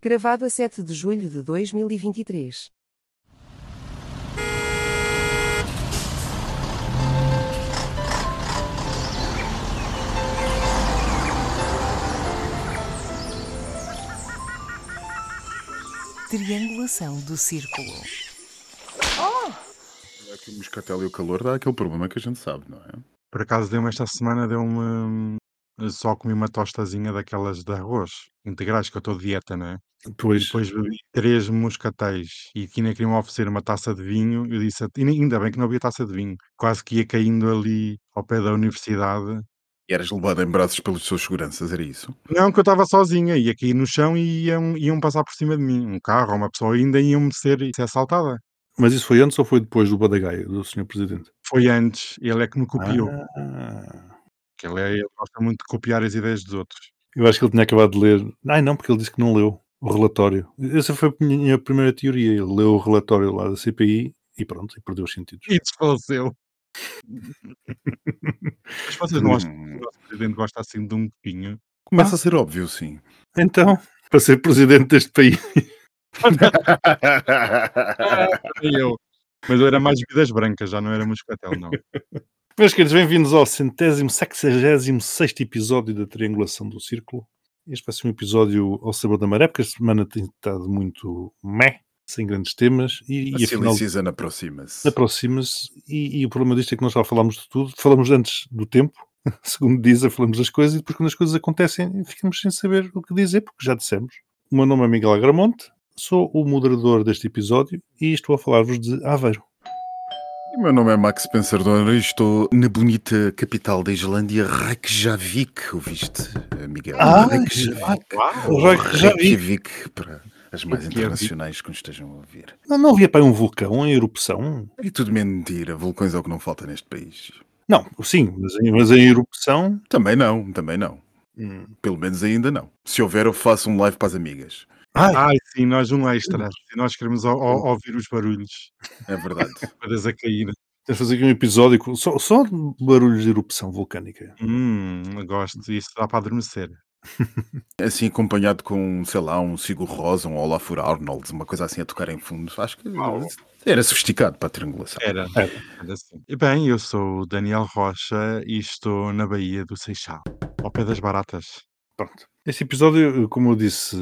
Gravado a 7 de julho de 2023. Triangulação do círculo. Aqui o moscatel e o calor dá aquele problema que a gente sabe, não é? Por acaso deu-me esta semana, deu-me. Só comi uma tostazinha daquelas de arroz integrais, que eu estou de dieta, não é? E Pois, depois bebi três moscatéis e que ainda queriam oferecer uma taça de vinho. Eu disse, e ainda bem que não havia taça de vinho, quase que ia caindo ali ao pé da universidade. e eras levado em braços pelos seus seguranças, era isso? Não, que eu estava sozinha, ia cair no chão e iam, iam passar por cima de mim. Um carro uma pessoa ainda iam-me ser, ser assaltada. Mas isso foi antes ou foi depois do Badagaia, do Sr. Presidente? Foi antes, ele é que me copiou. Ah, que ele, é, ele gosta muito de copiar as ideias dos outros. eu acho que ele tinha acabado de ler. Ai não, porque ele disse que não leu o relatório. Essa foi a minha primeira teoria. Ele leu o relatório lá da CPI e pronto, e perdeu os sentidos. E desfaleceu. Mas vocês não acham que o nosso presidente gosta assim de um copinho? Começa a ser óbvio, sim. Então, para ser presidente deste país. eu. Mas eu era mais vidas brancas, já não era moscatel, não. Meus queridos, bem-vindos ao centésimo, sexagésimo sexto episódio da Triangulação do Círculo. Este vai ser um episódio ao sabor da maré, porque a semana tem estado muito meh, sem grandes temas, e, A e afinal season aproxima-se. aproxima-se, e, e o problema disto é que nós já falámos de tudo, falamos antes do tempo, segundo dizem, falamos das coisas, e depois quando as coisas acontecem ficamos sem saber o que dizer, porque já dissemos. O meu nome é Miguel Agramonte, sou o moderador deste episódio e estou a falar-vos de Aveiro. O meu nome é Max Pensador e estou na bonita capital da Islândia, Reykjavik. Ouviste, Miguel? Ah, Reykjavik. Uau! Reykjavik. Para as mais é internacionais que nos estejam a ouvir. Não, não havia para aí um vulcão em erupção? E tudo mentira, vulcões é o que não falta neste país. Não, sim, mas em, mas em erupção. Também não, também não. hum. Pelo menos ainda não. Se houver, eu faço um live para as amigas. Ai, Ai, sim, nós um extra. E nós queremos o- o- ouvir os barulhos É verdade. para a cair. tens de fazer aqui um episódio com, só, só de barulhos de erupção vulcânica. Hum, gosto. Isso dá para adormecer. assim acompanhado com, sei lá, um Sigur Rosa, um Olafur Arnold, uma coisa assim a tocar em fundo. Acho que Uau. era sofisticado para a triangulação. Era. Era. Era assim. E bem, eu sou o Daniel Rocha e estou na Baía do Seixal, ao pé das baratas. Pronto. Este episódio, como eu disse,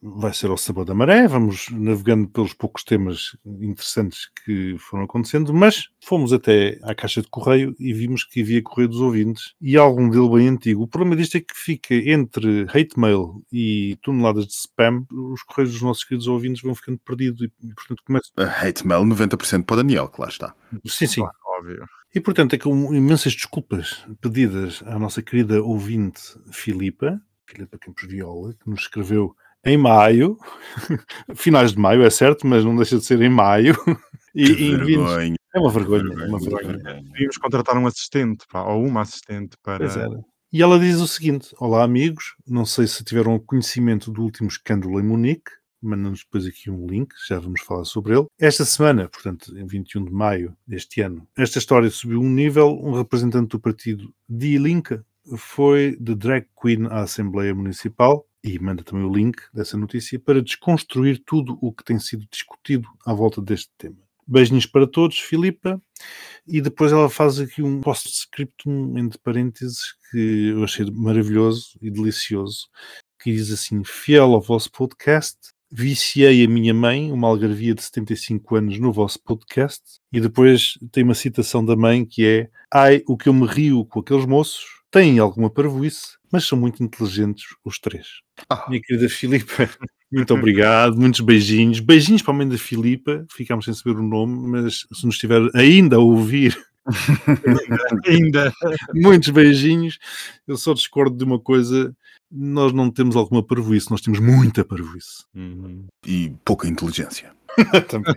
vai ser ao sabor da maré. Vamos navegando pelos poucos temas interessantes que foram acontecendo, mas fomos até à caixa de correio e vimos que havia correio dos ouvintes e algum dele bem antigo. O problema disto é que fica entre hate mail e toneladas de spam, os correios dos nossos queridos ouvintes vão ficando perdidos e, portanto, começa. A hate mail 90% para o Daniel, que lá está. Sim, sim. Claro, óbvio. E portanto, é com imensas desculpas pedidas à nossa querida ouvinte Filipa, Filipa Campos Viola, que nos escreveu em maio, finais de maio, é certo, mas não deixa de ser em maio. E, Que e vergonha. é uma vergonha, vergonha, é uma vergonha. vergonha. Devíamos contratar um assistente, pá, ou uma assistente para. Pois era. E ela diz o seguinte: Olá, amigos. Não sei se tiveram conhecimento do último escândalo em Munique. Manda-nos depois aqui um link, já vamos falar sobre ele. Esta semana, portanto, em 21 de maio deste ano, esta história subiu um nível. Um representante do partido Die Linke foi de drag queen à Assembleia Municipal e manda também o link dessa notícia para desconstruir tudo o que tem sido discutido à volta deste tema. Beijinhos para todos, Filipa. E depois ela faz aqui um post-scriptum, entre parênteses, que eu achei maravilhoso e delicioso, que diz assim, fiel ao vosso podcast, viciei a minha mãe, uma algarvia de 75 anos, no vosso podcast, e depois tem uma citação da mãe que é, ai, o que eu me rio com aqueles moços, têm alguma parvoíce, mas são muito inteligentes os três. Ah. Minha querida Filipa, muito obrigado, muitos beijinhos. Beijinhos para a mãe da Filipa, ficámos sem saber o nome, mas se nos estiver ainda a ouvir, Ainda. muitos beijinhos. Eu só discordo de uma coisa: nós não temos alguma parvoíce, nós temos muita parvoíce. Uhum. E pouca inteligência. Também.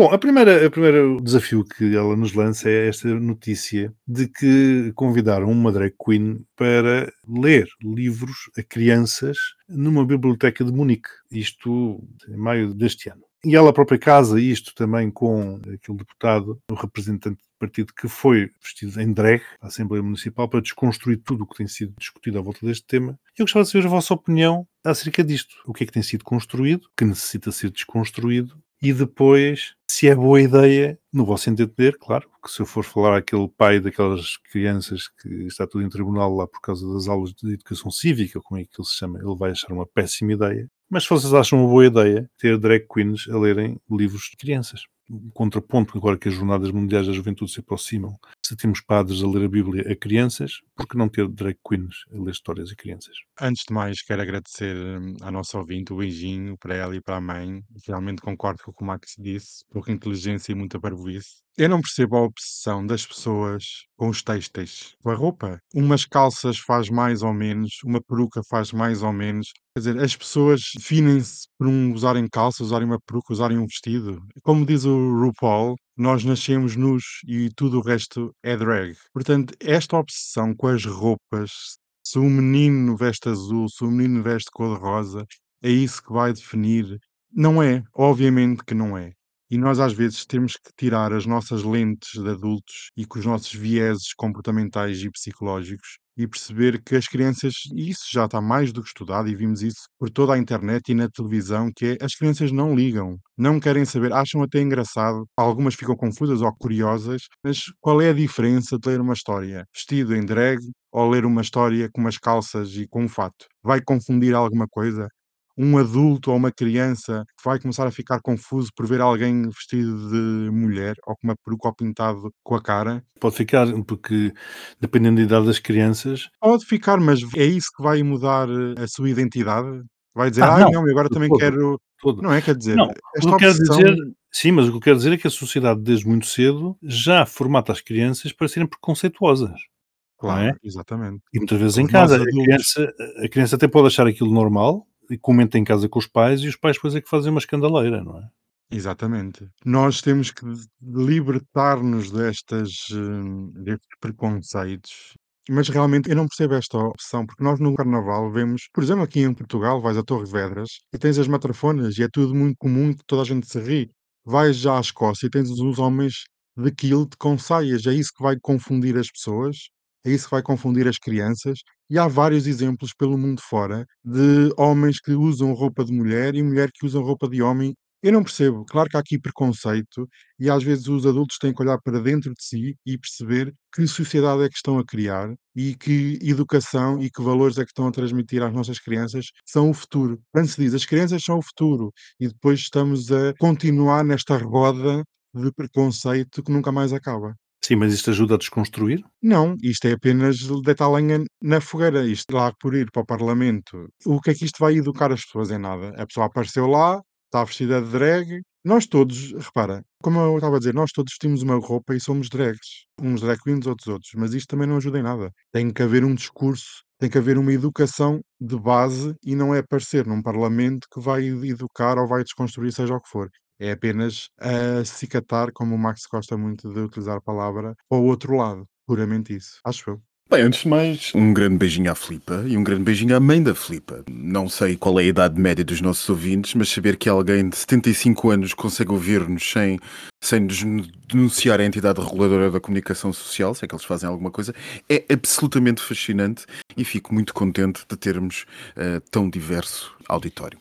Bom, a primeira, a primeiro desafio que ela nos lança é esta notícia de que convidaram uma drag queen para ler livros a crianças numa biblioteca de Munique, isto em maio deste ano. E ela própria casa isto também com aquele deputado, o representante do partido que foi vestido em drag à Assembleia Municipal para desconstruir tudo o que tem sido discutido à volta deste tema. Eu gostava de saber a vossa opinião acerca disto. O que é que tem sido construído, que necessita ser desconstruído e depois, se é boa ideia, no vosso entender, claro, que se eu for falar àquele pai daquelas crianças que está tudo em tribunal lá por causa das aulas de educação cívica, como é que ele se chama, ele vai achar uma péssima ideia. Mas se vocês acham uma boa ideia ter drag queens a lerem livros de crianças, contraponto agora que as Jornadas Mundiais da Juventude se aproximam, se temos padres a ler a Bíblia a crianças, por que não ter drag queens a ler histórias a crianças? Antes de mais, quero agradecer hum, à nossa ouvinte o beijinho para ela e para a mãe. Realmente concordo com o que o Max disse, pouca inteligência e muita parvoíce. Eu não percebo a obsessão das pessoas com os têxteis, com a roupa. Umas calças faz mais ou menos, uma peruca faz mais ou menos. Quer dizer, as pessoas definem-se por um usarem calça, usarem uma peruca, usarem um vestido. Como diz o RuPaul, nós nascemos nus e tudo o resto é drag. Portanto, esta obsessão com as roupas, se o menino veste azul, se o menino veste cor-de-rosa, é isso que vai definir. Não é, obviamente que não é. E nós às vezes temos que tirar as nossas lentes de adultos e com os nossos vieses comportamentais e psicológicos e perceber que as crianças, e isso já está mais do que estudado, e vimos isso por toda a internet e na televisão, que é as crianças não ligam, não querem saber, acham até engraçado, algumas ficam confusas ou curiosas, mas qual é a diferença de ler uma história vestido em drag ou ler uma história com umas calças e com um fato? Vai confundir alguma coisa? Um adulto ou uma criança vai começar a ficar confuso por ver alguém vestido de mulher ou com uma peruca ou pintado com a cara? Pode ficar, porque dependendo da idade das crianças. Pode ficar, mas é isso que vai mudar eh, a sua identidade? Vai dizer, ah, não, não, agora também todo, quero. Todo. Não é? Quer dizer, não, esta quero dizer, sim, mas o que eu quero dizer é que a sociedade, desde muito cedo, já formata as crianças para serem preconceituosas. Claro, é? exatamente. E muitas vezes Os em casa, a criança, a criança até pode achar aquilo normal, comenta em casa com os pais e os pais depois é que fazem uma escandaleira, não é? Exatamente. Nós temos que libertar-nos destas, hum, destes preconceitos. Mas realmente eu não percebo esta opção, porque nós no carnaval vemos, por exemplo, aqui em Portugal, vais a Torre Vedras e tens as matrafonas e é tudo muito comum que toda a gente se ri. Vais já à Escócia e tens os homens de kilt com saias. É isso que vai confundir as pessoas, isso que vai confundir as crianças e há vários exemplos pelo mundo fora de homens que usam roupa de mulher e mulher que usam roupa de homem. Eu não percebo. Claro que há aqui preconceito e às vezes os adultos têm que olhar para dentro de si e perceber que sociedade é que estão a criar e que educação e que valores é que estão a transmitir às nossas crianças são o futuro. Quando se diz as crianças são o futuro e depois estamos a continuar nesta roda de preconceito que nunca mais acaba. Sim, mas isto ajuda a desconstruir? Não, isto é apenas deitar lenha na fogueira. Isto lá por ir para o Parlamento. O que é que isto vai educar as pessoas em nada? A pessoa apareceu lá, está vestida de drag. Nós todos, repara, como eu estava a dizer, nós todos vestimos uma roupa e somos drags. Uns drag queens, outros outros. Mas isto também não ajuda em nada. Tem que haver um discurso, tem que haver uma educação de base e não é aparecer num Parlamento que vai educar ou vai desconstruir, seja o que for. É apenas acicatar, como o Max gosta muito de utilizar a palavra, ao outro lado. Puramente isso. Acho eu. Bem, antes de mais, um grande beijinho à Filipa e um grande beijinho à mãe da Filipa. Não sei qual é a idade média dos nossos ouvintes, mas saber que alguém de 75 anos consegue ouvir-nos sem, sem denunciar a entidade reguladora da comunicação social, se é que eles fazem alguma coisa, é absolutamente fascinante e fico muito contente de termos uh, tão diverso auditório.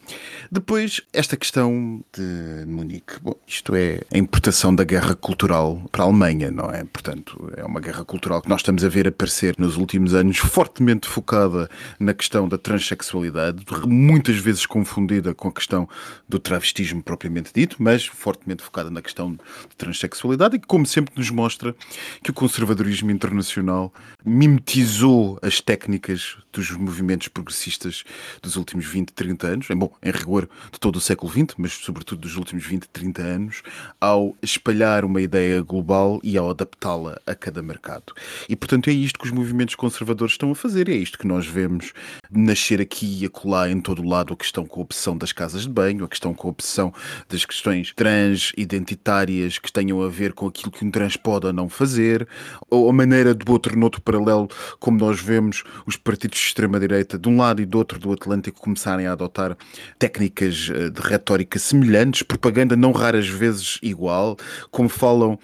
Depois, esta questão de Munique. Bom, isto é a importação da guerra cultural para a Alemanha, não é? Portanto, é uma guerra cultural que nós estamos a ver aparecer nos últimos anos, fortemente focada na questão da transexualidade, muitas vezes confundida com a questão do travestismo propriamente dito, mas fortemente focada na questão de transexualidade e que, como sempre, nos mostra que o conservadorismo internacional mimetizou as técnicas dos movimentos progressistas dos últimos 20, 30 anos, em, bom, em rigor de todo o século XX, mas sobretudo dos últimos 20, 30 anos, ao espalhar uma ideia global e ao adaptá-la a cada mercado. E, portanto, é isto que os movimentos conservadores estão a fazer, é isto que nós vemos nascer aqui e acolá em todo o lado a questão com a opção das casas de banho, a questão com a opção das questões trans, identitárias, que tenham a ver com aquilo que um trans pode ou não fazer, ou a maneira de outro, noutro paralelo, como nós vemos os partidos de extrema-direita de um lado e do outro do Atlântico começarem a adotar técnicas eh, de retórica semelhantes, propaganda não raras vezes igual, como falam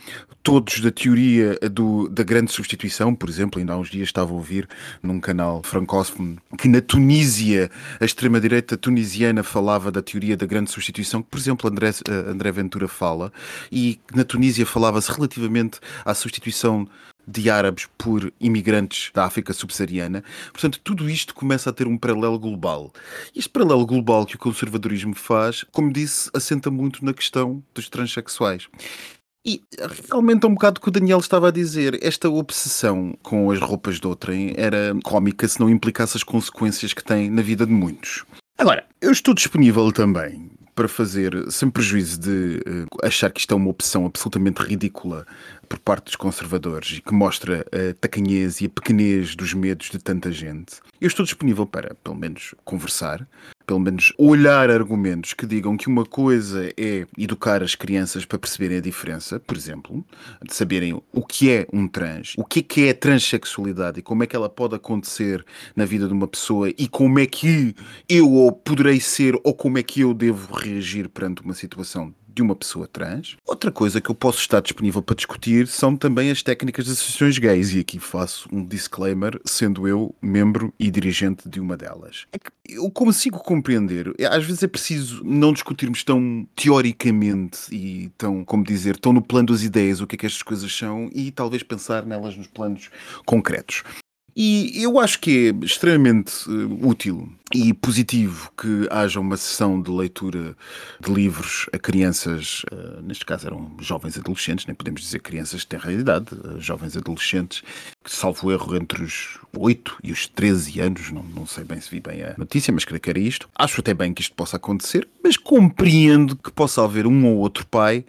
todos da teoria do, da grande substituição, por exemplo, ainda há uns dias estava a ouvir num canal francófono que na Tunísia, a extrema-direita tunisiana falava da teoria da grande substituição, que, por exemplo, André, eh, André Ventura fala, e na Tunísia falava-se relativamente à substituição de árabes por imigrantes da África subsaariana. Portanto, tudo isto começa a ter um paralelo global. Este paralelo global que o conservadorismo faz, como disse, assenta muito na questão dos transexuais. E realmente é um bocado o que o Daniel estava a dizer. Esta obsessão com as roupas de outrem era cómica se não implicasse as consequências que tem na vida de muitos. Agora, eu estou disponível também para fazer, sem prejuízo de uh, achar que isto é uma opção absolutamente ridícula por parte dos conservadores e que mostra a tacanhez e a pequenez dos medos de tanta gente. Eu estou disponível para, pelo menos, conversar, pelo menos olhar argumentos que digam que uma coisa é educar as crianças para perceberem a diferença, por exemplo, de saberem o que é um trans, o que é que é a transexualidade e como é que ela pode acontecer na vida de uma pessoa e como é que eu ou poderei ser ou como é que eu devo reagir perante uma situação de uma pessoa trans. Outra coisa que eu posso estar disponível para discutir são também as técnicas de associações gays, e aqui faço um disclaimer, sendo eu membro e dirigente de uma delas. É que eu consigo compreender, é, às vezes é preciso não discutirmos tão teoricamente e tão, como dizer, tão no plano das ideias o que é que estas coisas são e talvez pensar nelas nos planos concretos. E eu acho que é extremamente uh, útil e positivo que haja uma sessão de leitura de livros a crianças, uh, neste caso eram jovens adolescentes, nem podemos dizer crianças que têm realidade, uh, jovens adolescentes, que salvo erro entre os 8 e os 13 anos, não, não sei bem se vi bem a notícia, mas creio que era isto. Acho até bem que isto possa acontecer, mas compreendo que possa haver um ou outro pai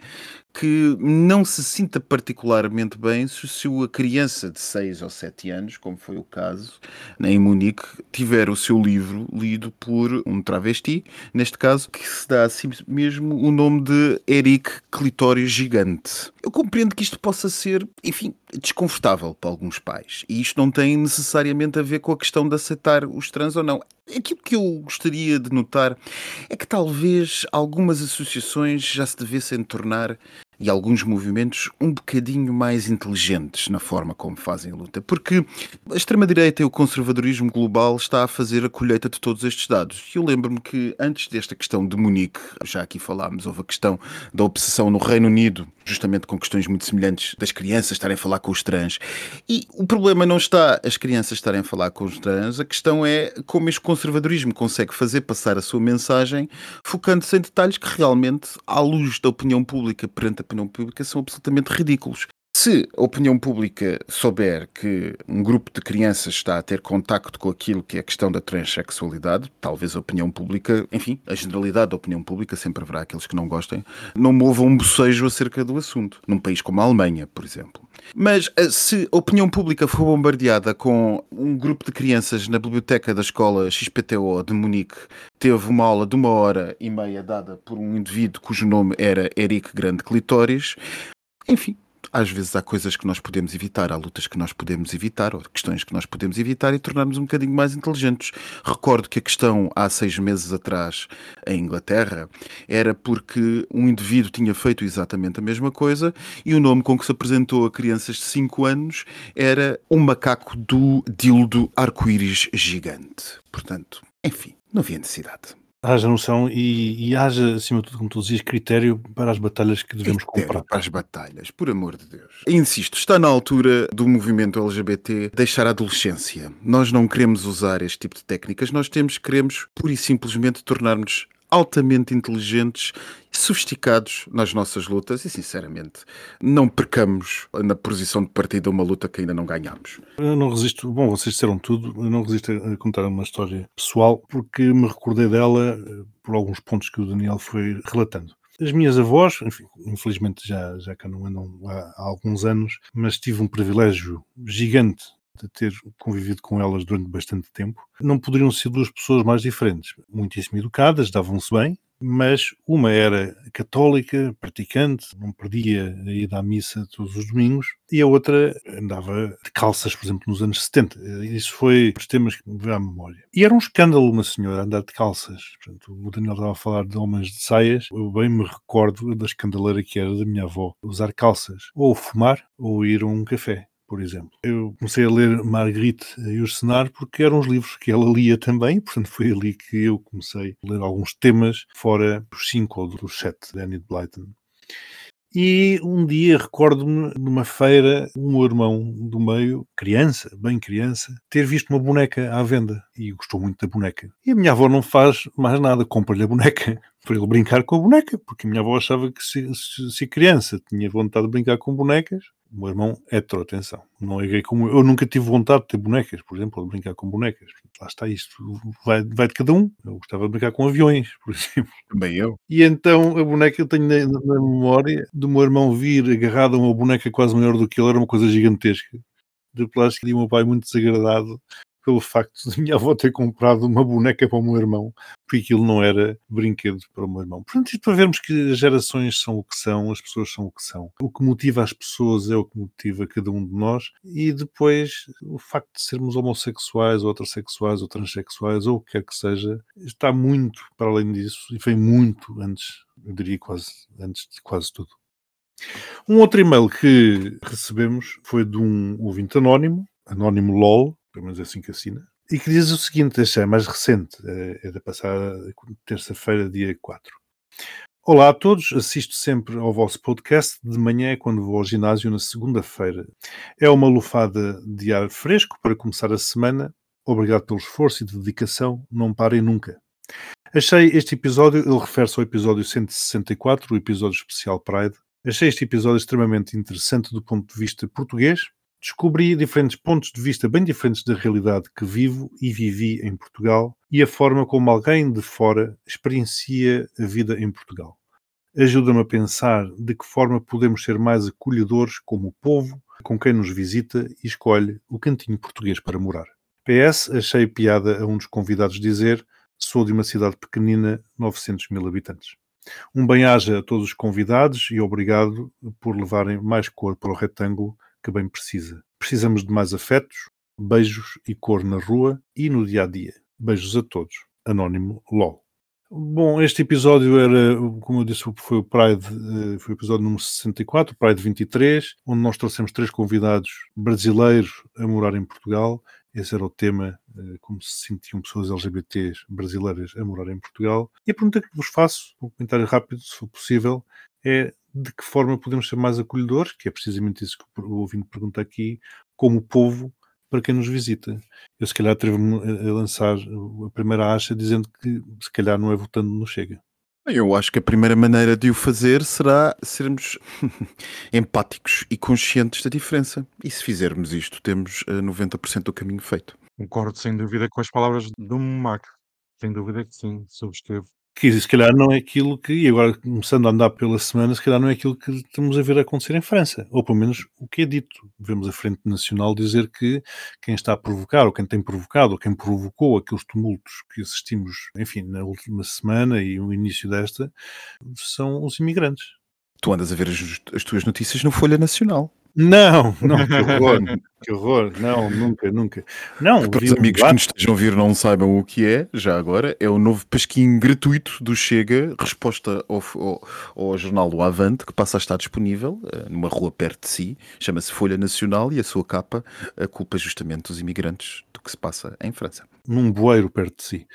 que não se sinta particularmente bem se a criança de 6 ou 7 anos, como foi o caso em Munique, tiver o seu livro lido por um travesti, neste caso, que se dá a si mesmo o nome de Eric Clitório Gigante. Eu compreendo que isto possa ser, enfim, desconfortável para alguns pais. E isto não tem necessariamente a ver com a questão de aceitar os trans ou não. Aquilo que eu gostaria de notar é que talvez algumas associações já se devessem tornar e alguns movimentos um bocadinho mais inteligentes na forma como fazem a luta, porque a extrema-direita e o conservadorismo global está a fazer a colheita de todos estes dados. E eu lembro-me que antes desta questão de Munique, já aqui falámos, houve a questão da obsessão no Reino Unido, justamente com questões muito semelhantes das crianças estarem a falar com os trans. E o problema não está as crianças estarem a falar com os trans, a questão é como este conservadorismo consegue fazer passar a sua mensagem focando-se em detalhes que realmente, à luz da opinião pública perante a opinião pública são absolutamente ridículos. Se a opinião pública souber que um grupo de crianças está a ter contacto com aquilo que é a questão da transexualidade, talvez a opinião pública, enfim, a generalidade da opinião pública, sempre haverá aqueles que não gostem, não movam um bocejo acerca do assunto, num país como a Alemanha, por exemplo. Mas eh, se a opinião pública for bombardeada com um grupo de crianças na biblioteca da escola XPTO de Munique teve uma aula de uma hora e meia dada por um indivíduo cujo nome era Eric Grande Clitóris, enfim, às vezes há coisas que nós podemos evitar, há lutas que nós podemos evitar, ou questões que nós podemos evitar e tornarmos um bocadinho mais inteligentes. Recordo que a questão há seis meses atrás em Inglaterra era porque um indivíduo tinha feito exatamente a mesma coisa e o nome com que se apresentou a crianças de 5 anos era um macaco do dildo arco-íris gigante. Portanto, enfim, não havia necessidade haja noção e, e, haja, acima de tudo, como tu dizias, critério para as batalhas que devemos critério comprar. Para as batalhas, por amor de Deus. Insisto, está na altura do movimento LGBT deixar a adolescência. Nós não queremos usar este tipo de técnicas, nós temos, queremos, pura e simplesmente, tornar-nos altamente inteligentes e sofisticados nas nossas lutas e, sinceramente, não percamos na posição de partida uma luta que ainda não ganhamos. Eu não resisto, bom, vocês disseram tudo, eu não resisto a contar uma história pessoal porque me recordei dela eh, por alguns pontos que o Daniel foi relatando. As minhas avós, enfim, infelizmente já, já cá não andam há, há alguns anos, mas tive um privilégio gigante de ter convivido com elas durante bastante tempo, não poderiam ser duas pessoas mais diferentes. Muitíssimo educadas, davam-se bem, mas uma era católica, praticante, não perdia a ida à missa todos os domingos, e a outra andava de calças, por exemplo, nos anos 70. Isso foi os temas que me veio à memória. E era um escândalo uma senhora andar de calças. Portanto, o Daniel estava a falar de homens de saias. Eu bem me recordo da escandaleira que era da minha avó usar calças, ou fumar, ou ir a um café por exemplo. Eu comecei a ler Marguerite Yourcenar porque eram os livros que ela lia também, portanto foi ali que eu comecei a ler alguns temas fora dos cinco ou dos sete de Enid Blyton. E um dia recordo-me numa feira, meu irmão do meio, criança, bem criança, ter visto uma boneca à venda e gostou muito da boneca. E a minha avó não faz mais nada, compra-lhe a boneca para ele brincar com a boneca, porque a minha avó achava que se, se, se criança tinha vontade de brincar com bonecas, o meu irmão é hetero, atenção, não é gay como eu. Eu nunca tive vontade de ter bonecas, por exemplo, de brincar com bonecas. Lá está isto, vai, vai de cada um. Eu gostava de brincar com aviões, por exemplo. Também eu. E então a boneca eu tenho na, na memória do meu irmão vir agarrado a uma boneca quase maior do que ele, era uma coisa gigantesca de plástico e o meu pai muito desagradado pelo facto de minha avó ter comprado uma boneca para o meu irmão, porque aquilo não era brinquedo para o meu irmão. Portanto, isto para vermos que as gerações são o que são, as pessoas são o que são. O que motiva as pessoas é o que motiva cada um de nós, e depois o facto de sermos homossexuais, ou heterossexuais, ou transexuais, ou o que quer que seja, está muito para além disso e vem muito antes, eu diria quase antes de quase tudo. Um outro e-mail que recebemos foi de um ouvinte anónimo, anónimo LOL, pelo menos é assim que assina, e que diz o seguinte, este é mais recente, é, é da passada terça-feira, dia 4. Olá a todos, assisto sempre ao vosso podcast de manhã quando vou ao ginásio na segunda-feira. É uma lufada de ar fresco para começar a semana. Obrigado pelo esforço e dedicação, não parem nunca. Achei este episódio, ele refere-se ao episódio 164, o episódio especial Pride. Achei este episódio extremamente interessante do ponto de vista português, Descobri diferentes pontos de vista bem diferentes da realidade que vivo e vivi em Portugal e a forma como alguém de fora experiencia a vida em Portugal. Ajuda-me a pensar de que forma podemos ser mais acolhedores como povo com quem nos visita e escolhe o cantinho português para morar. PS, achei piada a um dos convidados dizer sou de uma cidade pequenina, 900 mil habitantes. Um bem-aja a todos os convidados e obrigado por levarem mais cor para o retângulo que bem precisa. Precisamos de mais afetos, beijos e cor na rua e no dia a dia. Beijos a todos. Anónimo LOL. Bom, este episódio era, como eu disse, foi o Pride, eh, foi o episódio número 64, o Pride 23, onde nós trouxemos três convidados brasileiros a morar em Portugal. Esse era o tema, eh, como se sentiam pessoas LGBTs brasileiras a morar em Portugal. E a pergunta que vos faço, um comentário rápido, se for possível, é de que forma podemos ser mais acolhedores, que é precisamente isso que o ouvinte pergunta aqui, como povo para quem nos visita. Eu se calhar atrevo-me a lançar a primeira acha dizendo que se calhar não é votando no Chega. Eu acho que a primeira maneira de o fazer será sermos empáticos e conscientes da diferença. E se fizermos isto, temos 90% eh, do caminho feito. Concordo sem dúvida com as palavras do Mac. Sem dúvida que sim, subscrevo que se calhar não é aquilo que, e agora começando a andar pela semana, se calhar não é aquilo que estamos a ver acontecer em França, ou pelo menos o que é dito. Vemos a Frente Nacional dizer que quem está a provocar, ou quem tem provocado, ou quem provocou aqueles tumultos que assistimos, enfim, na última semana e o início desta, são os imigrantes. Tu andas a ver as, as tuas notícias no Folha Nacional. Não, não, que horror, não, nunca, nunca. Não, para os amigos que nos estejam a ouvir não saibam o que é, já agora, é o novo pasquinho gratuito do Chega, resposta ao, ao, ao jornal do Avante, que passa a estar disponível uh, numa rua perto de si, chama-se Folha Nacional e a sua capa a culpa justamente os imigrantes do que se passa em França. Num bueiro perto de si.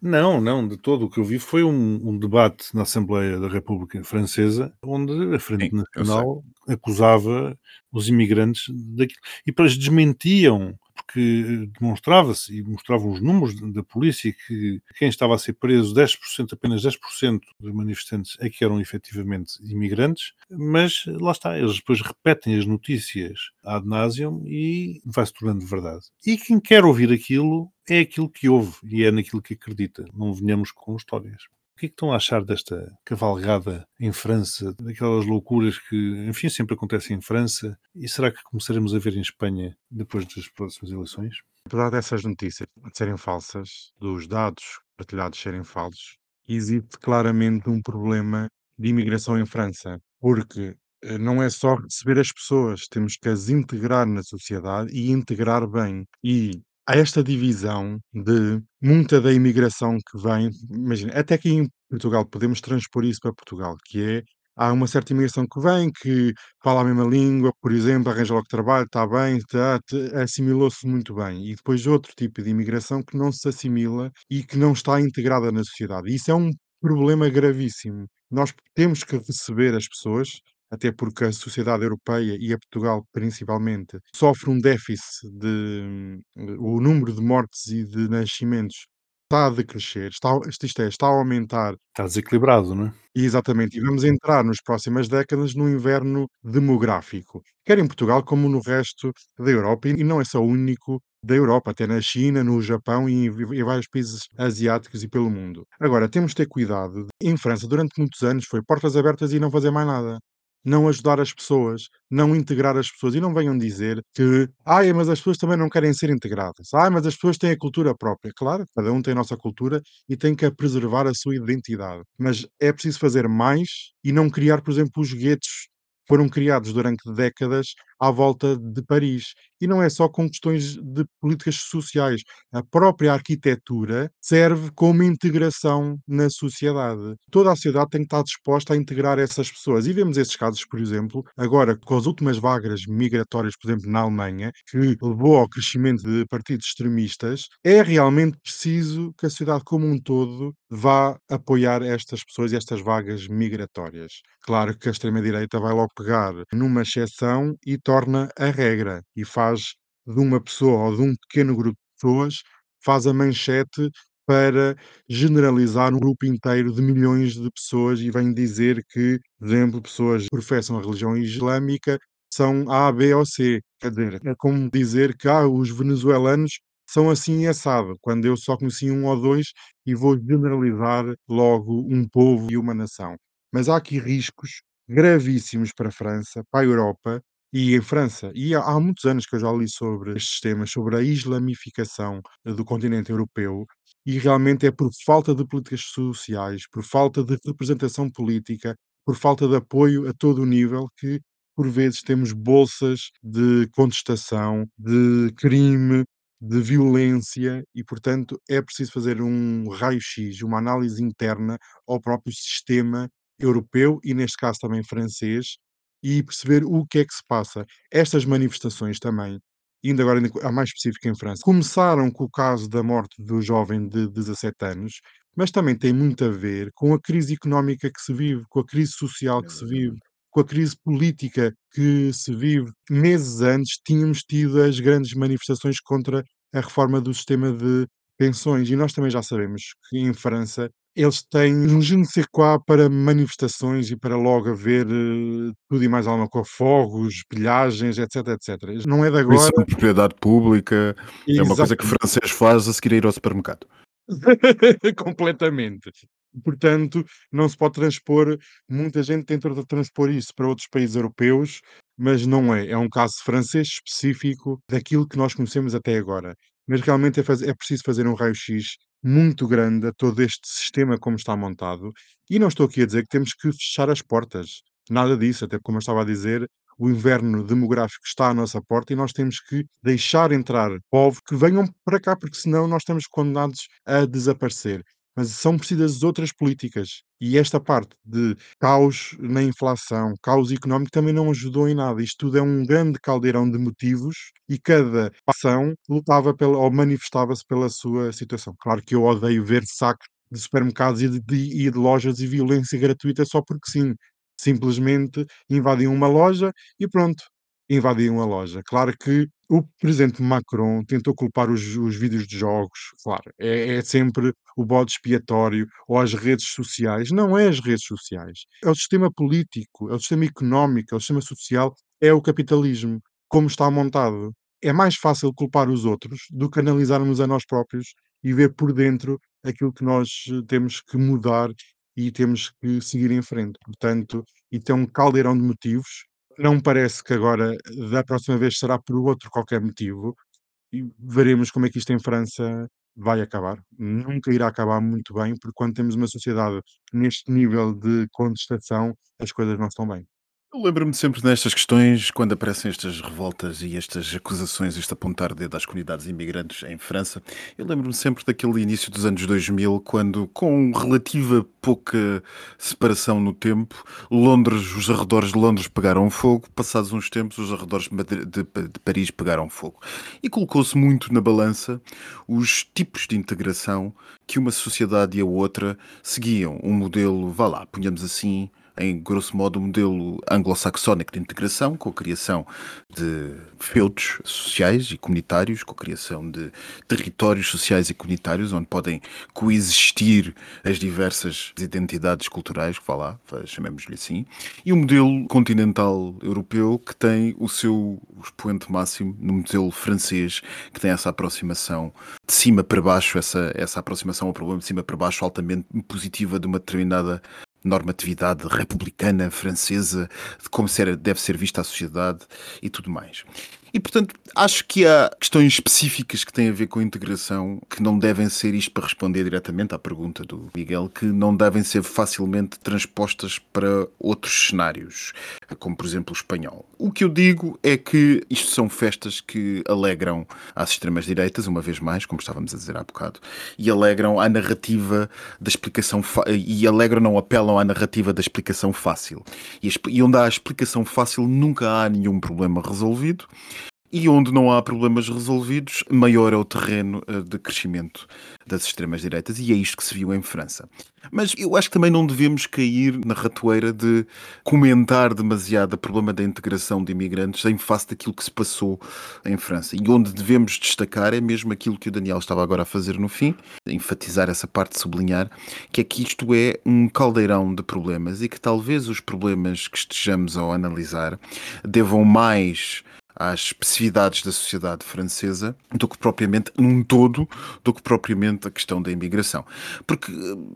Não, não, de todo. O que eu vi foi um, um debate na Assembleia da República Francesa, onde a Frente Sim, Nacional acusava os imigrantes daquilo. E depois desmentiam, porque demonstrava-se, e mostravam os números da polícia, que quem estava a ser preso, 10%, apenas 10% dos manifestantes é que eram efetivamente imigrantes, mas lá está, eles depois repetem as notícias ad nauseam e vai-se tornando verdade. E quem quer ouvir aquilo é aquilo que ouve e é naquilo que acredita. Não venhamos com histórias. O que é que estão a achar desta cavalgada em França, daquelas loucuras que, enfim, sempre acontecem em França? E será que começaremos a ver em Espanha depois das próximas eleições? Apesar dessas notícias de serem falsas, dos dados partilhados serem falsos, existe claramente um problema de imigração em França, porque, eh, não é só receber as pessoas, temos que as integrar na sociedade e integrar bem. E há esta divisão de muita da imigração que vem imagina, até aqui em Portugal podemos transpor isso para Portugal, que é, há uma certa imigração que vem, que fala a mesma língua, por exemplo, arranja logo trabalho, está bem, tá, assimilou-se muito bem. E depois outro tipo de imigração que não se assimila e que não está integrada na sociedade. Isso é um problema gravíssimo. Nós temos que receber as pessoas, até porque a sociedade europeia e a Portugal principalmente, sofre um déficit de o número de mortes e de nascimentos está a decrescer, está isto é, está a aumentar Está desequilibrado, não é? Exatamente, e vamos entrar nas próximas décadas num inverno demográfico, quer em Portugal como no resto da Europa, e não é só o único da Europa, até na China, no Japão e em vários países asiáticos e pelo mundo. Agora, temos de ter cuidado, em França durante muitos anos foi portas abertas e não fazer mais nada. Não ajudar as pessoas, não integrar as pessoas e não venham dizer que: "Ai, mas as pessoas também não querem ser integradas. Ai, mas as pessoas têm a cultura própria". Claro, cada um tem a nossa cultura e tem que preservar a sua identidade, mas é preciso fazer mais e não criar, por exemplo, os guetos que foram criados durante décadas à volta de Paris. E não é só com questões de políticas sociais, a própria arquitetura serve como integração na sociedade. Toda a sociedade tem que estar disposta a integrar essas pessoas e vemos esses casos, por exemplo, agora com as últimas vagas migratórias, por exemplo, na Alemanha, que levou ao crescimento de partidos extremistas, é realmente preciso que a sociedade como um todo vá apoiar estas pessoas e estas vagas migratórias. Claro que a extrema-direita vai logo pegar numa exceção e torna a regra e faz de uma pessoa ou de um pequeno grupo de pessoas, faz a manchete para generalizar um grupo inteiro de milhões de pessoas e vem dizer que, por exemplo, pessoas que professam a religião islâmica são A, B ou C. Quer dizer, é como dizer que, ah, os venezuelanos são assim e assado, quando eu só conheci um ou dois e vou generalizar logo um povo e uma nação. Mas há aqui riscos gravíssimos para a França, para a Europa e em França. E há, há muitos anos que eu já li sobre estes temas, sobre a islamificação eh, do continente europeu, e realmente é por falta de políticas sociais, por falta de representação política, por falta de apoio a todo o nível que por vezes temos bolsas de contestação, de crime, de violência e, portanto, é preciso fazer um raio-x, uma análise interna ao próprio sistema europeu e, neste caso, também francês, e perceber o que é que se passa. Estas manifestações também, agora ainda co- a mais específico em França, começaram com o caso da morte do jovem de 17 anos, mas também tem muito a ver com a crise económica que se vive, com a crise social que se vive, com a crise política que se vive. Meses antes tínhamos tido as grandes manifestações contra a reforma do sistema de pensões e nós também já sabemos que em França eles têm um je ne sais quoi para manifestações e para logo haver, eh, tudo e mais alguma coisa, fogos, pilhagens, etc, etc. Não é de agora Destruição de propriedade pública é uma coisa que o francês faz a seguir a ir ao supermercado. Completamente. Portanto, não se pode transpor muita gente tenta transpor isso para outros países europeus, mas não é. É um caso francês específico daquilo que nós conhecemos até agora. Mas realmente é faz é preciso fazer um raio-x muito grande a todo este sistema como está montado, e não estou aqui a dizer que temos que fechar as portas, nada disso, até como eu estava a dizer, o inverno demográfico está à nossa porta e nós temos que deixar entrar povos que venham para cá, porque senão nós estamos condenados a desaparecer. Mas são precisas outras políticas. E esta parte de caos na inflação, caos económico, também não ajudou em nada. Isto tudo é um grande caldeirão de motivos e cada ação lutava pela, ou manifestava-se pela sua situação. Claro que eu odeio ver sacos de supermercados e de, de- e de lojas e violência gratuita só porque sim. Simplesmente invadiam uma loja e pronto, invadiam a loja. Claro que o presidente Macron tentou culpar os, os vídeos de jogos, claro, é, é sempre o bode expiatório ou as redes sociais. Não é as redes sociais, é o sistema político, é o sistema económico, é o sistema social, é o capitalismo, como está montado. É mais fácil culpar os outros do que analisarmos a nós próprios e ver por dentro aquilo que nós eh, temos que mudar e temos que seguir em frente. Portanto, e tem um caldeirão de motivos. Não parece que agora, da próxima vez, será por outro qualquer motivo. E veremos como é que isto em França vai acabar. Nunca irá acabar muito bem, porque quando temos uma sociedade neste nível de contestação, as coisas não estão bem. Eu lembro-me sempre nestas questões, quando aparecem estas revoltas e estas acusações, este apontar dedo às comunidades imigrantes em França, eu lembro-me sempre daquele início dos anos 2000, quando, com relativa pouca separação no tempo, Londres, os arredores de Londres pegaram fogo, passados uns tempos, os arredores de, de- de Paris pegaram fogo. E colocou-se muito na balança os tipos de integração que uma sociedade e a outra seguiam. Um modelo, vá lá, punhamos assim, em grosso modo, um modelo anglo-saxónico de integração, com a criação de feudos sociais e comunitários, com a criação de territórios sociais e comunitários, onde podem coexistir as diversas identidades culturais, vá lá, chamemos-lhe assim, e um modelo continental europeu que tem o seu expoente máximo no modelo francês, que tem essa aproximação de cima para baixo, essa, essa aproximação ao problema de cima para baixo altamente positiva de uma determinada normatividade republicana francesa, de como ser, deve ser vista a sociedade e tudo mais. E, portanto, acho que há questões específicas que têm a ver com a integração que não devem ser isto para responder diretamente à pergunta do Miguel, que não devem ser facilmente transpostas para outros cenários, como por exemplo o espanhol. O que eu digo é que isto são festas que alegram às extremas-direitas, uma vez mais, como estávamos a dizer há bocado, e alegram à narrativa da explicação e alegram, não apelam à narrativa da explicação fácil. E, e onde há a explicação fácil nunca há nenhum problema resolvido. E onde não há problemas resolvidos, maior é o terreno uh, de crescimento das extremas-direitas, e é isto que se viu em França. Mas eu acho que também não devemos cair na ratoeira de comentar demasiado o problema da integração de imigrantes em face daquilo que se passou em França. E onde devemos destacar é mesmo aquilo que o Daniel estava agora a fazer no fim, enfatizar essa parte, sublinhar, que é que isto é um caldeirão de problemas e que talvez os problemas que estejamos a analisar devam mais às especificidades da sociedade francesa do que propriamente num todo, do que propriamente a questão da imigração. Porque,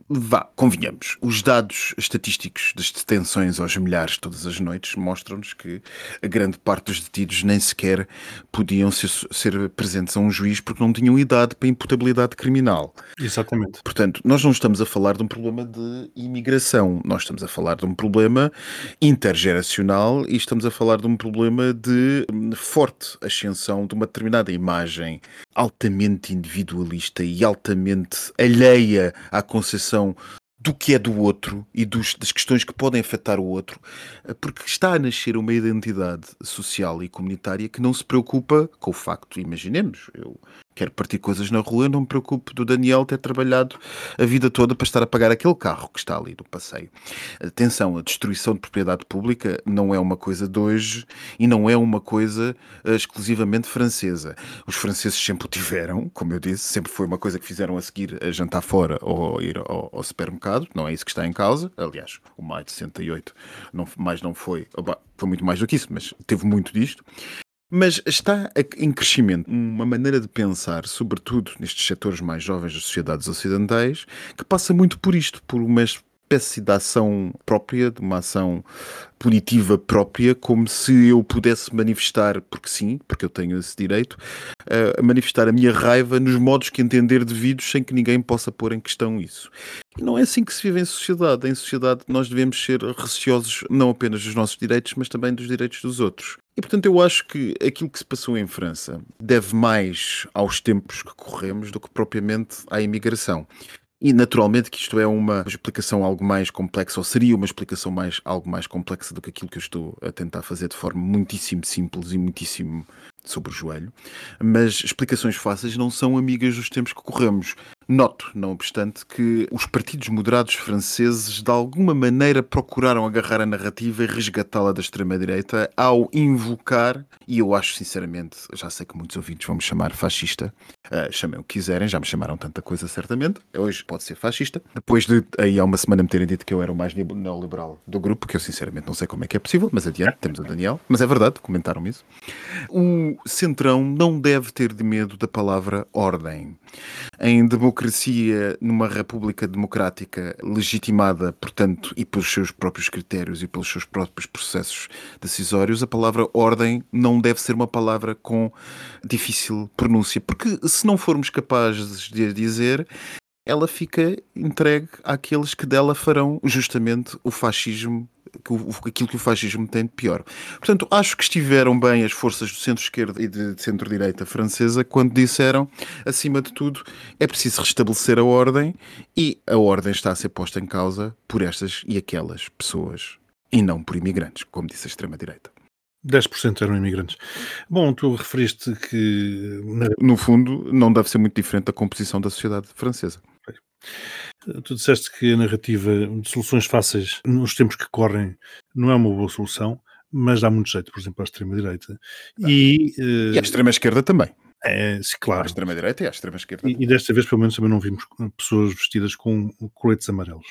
vá, convenhamos, os dados estatísticos das detenções aos milhares todas as noites mostram-nos que a grande parte dos detidos nem sequer podiam ser, ser presentes a um juiz porque não tinham idade para imputabilidade criminal. Exatamente. Portanto, nós não estamos a falar de um problema de imigração, nós estamos a falar de um problema intergeracional e estamos a falar de um problema de forte ascensão de uma determinada imagem altamente individualista e altamente alheia à concepção do que é do outro e dos, das questões que podem afetar o outro, porque está a nascer uma identidade social e comunitária que não se preocupa com o facto, imaginemos, eu quero partir coisas na rua, não me preocupo do Daniel ter trabalhado a vida toda para estar a pagar aquele carro que está ali no passeio. Atenção, a destruição de propriedade pública não é uma coisa de hoje e não é uma coisa uh, exclusivamente francesa. Os franceses sempre o tiveram, como eu disse, sempre foi uma coisa que fizeram a seguir a jantar fora ou ir ao, ao supermercado, não é isso que está em causa. Aliás, o maio de 68 não, mais não foi, foi muito mais do que isso, mas teve muito disto. Mas está em crescimento uma maneira de pensar, sobretudo nestes setores mais jovens das sociedades ocidentais, que passa muito por isto, por uma espécie de ação própria, de uma ação punitiva própria, como se eu pudesse manifestar, porque sim, porque eu tenho esse direito, a manifestar a minha raiva nos modos que entender devidos sem que ninguém possa pôr em questão isso. E não é assim que se vive em sociedade. Em sociedade nós devemos ser receosos não apenas dos nossos direitos, mas também dos direitos dos outros. E portanto eu acho que aquilo que se passou em França deve mais aos tempos que corremos do que propriamente à imigração. E naturalmente que isto é uma explicação algo mais complexa, ou seria uma explicação mais, algo mais complexa do que aquilo que eu estou a tentar fazer de forma muitíssimo simples e muitíssimo sobre o joelho. Mas explicações fáceis não são amigas dos tempos que corremos. Noto, não obstante, que os partidos moderados franceses de alguma maneira procuraram agarrar a narrativa e resgatá-la da extrema-direita ao invocar, e eu acho sinceramente, já sei que muitos ouvintes vão me chamar fascista, uh, chamem o que quiserem, já me chamaram tanta coisa certamente, hoje pode ser fascista, depois de aí há uma semana me terem dito que eu era o mais neoliberal do grupo, que eu sinceramente não sei como é que é possível, mas adiante, temos o Daniel, mas é verdade, comentaram isso. O Centrão não deve ter de medo da palavra ordem. Em democracia, numa república democrática legitimada, portanto, e pelos seus próprios critérios e pelos seus próprios processos decisórios, a palavra ordem não deve ser uma palavra com difícil pronúncia, porque se não formos capazes de dizer, ela fica entregue àqueles que dela farão justamente o fascismo, aquilo que o fascismo tem de pior. Portanto, acho que estiveram bem as forças do centro-esquerda e de centro-direita francesa quando disseram, acima de tudo, é preciso restabelecer a ordem e a ordem está a ser posta em causa por estas e aquelas pessoas e não por imigrantes, como disse a extrema-direita. 10% eram imigrantes. Bom, tu referiste que No fundo, não deve ser muito diferente da composição da sociedade francesa. tu disseste que a narrativa de soluções fáceis nos tempos que correm não é uma boa solução, mas dá muito jeito, por exemplo, à extrema-direita. E, eh, E à extrema-esquerda também. é, sim, À claro. extrema-direita e à extrema-esquerda. E, e desta vez, pelo menos, também não vimos pessoas vestidas com coletes amarelos.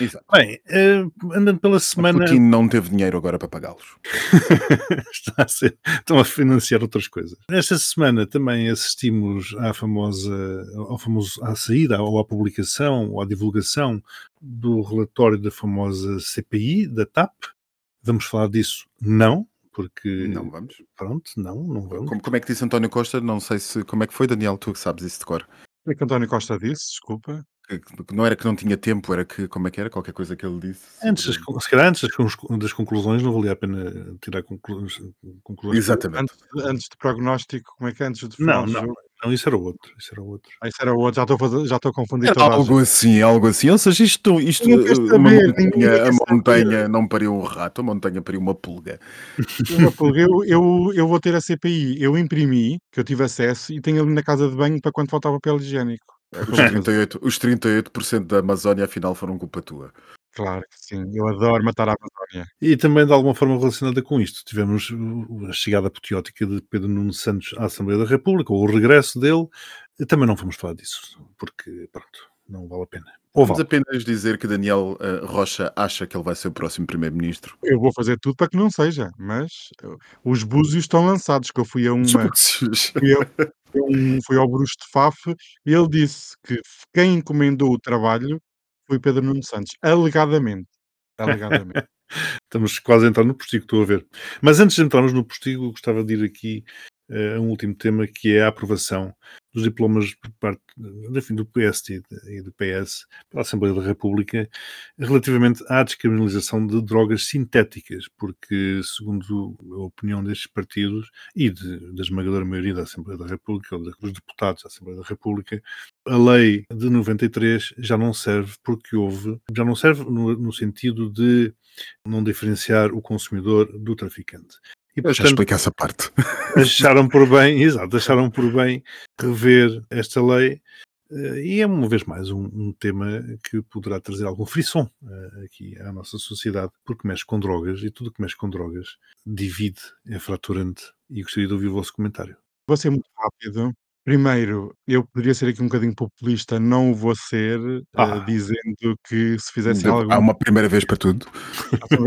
Exato. Bem, eh, andando pela O semana. Putin não teve dinheiro agora para pagá-los. Está a ser- estão a financiar outras coisas. Esta semana também assistimos à famosa, ao famoso, à saída, ou à publicação, ou à divulgação do relatório da famosa CPI, da TAP. Vamos falar disso? Não, porque Não vamos. pronto, não, não vamos. Como, como é que disse António Costa? Não sei se. Como é que foi, Daniel? Tu que sabes isso de cor. O que é que António Costa disse? Desculpa. Que, que não era que não tinha tempo, era que. Como é que era? Qualquer coisa que ele disse. Antes, sobre- se calhar antes das, conclu- das conclusões, não valia a pena tirar conclu- conclusões. Exatamente. Antes, antes do prognóstico, como é que é? Antes do Não, não, não, isso era outro. Isso era outro. Ah, isso era outro, já estou, a já estou a confundir Era a algo gente. assim, algo assim. Ou seja, isto, isto uma ninguém montanha, a montanha não pariu um rato, a montanha pariu uma pulga. Uma pulga. Eu, eu, eu vou ter a CPI. Eu imprimi, que eu tive acesso, e tenho ali na casa de banho para quando faltar papel higiênico. Os como fazer. 38%, os 38 da Amazónia afinal foram culpa tua. Claro que sim. Eu adoro matar a Amazónia. E também, de alguma forma relacionada com isto, tivemos a chegada apoteótica de Pedro Nuno Santos à Assembleia da República, ou o regresso dele. Também não vamos falar disso, porque, pronto, não vale a pena. Vamos apenas dizer que Daniel uh, Rocha acha que ele vai ser o próximo primeiro-ministro. Eu vou fazer tudo para que não seja, mas uh, os búzios estão lançados, que eu fui a uma... Fui, a um, fui ao Bruxo de Faf e ele disse que quem encomendou o trabalho foi Pedro Nuno Santos, alegadamente. Alegadamente. Estamos quase a entrar no postigo, estou a ver. Mas antes de entrarmos no postigo, gostava de ir aqui uh, um último tema, que é a aprovação dos diplomas por parte enfim, do PSD e do PS pela Assembleia da República relativamente à descriminalização de drogas sintéticas, porque, segundo a opinião destes partidos e de, da esmagadora maioria da Assembleia da República, ou dos deputados da Assembleia da República, a lei de 93 já não serve porque houve, já não serve no, no sentido de não diferenciar o consumidor do traficante. E, portanto, já explica essa parte. Acharam por bem, exato, acharam por bem rever esta lei uh, e é uma vez mais um, um, tema que poderá trazer algum frisson uh, aqui à nossa sociedade, porque mexe com drogas e tudo que mexe com drogas divide, é fraturante e gostaria de ouvir o vosso comentário. Vou ser muito rápido. Primeiro, eu poderia ser aqui um bocadinho populista, não o vou ser, Ah. uh, dizendo que se fizessem Há algum... uma primeira vez para tudo.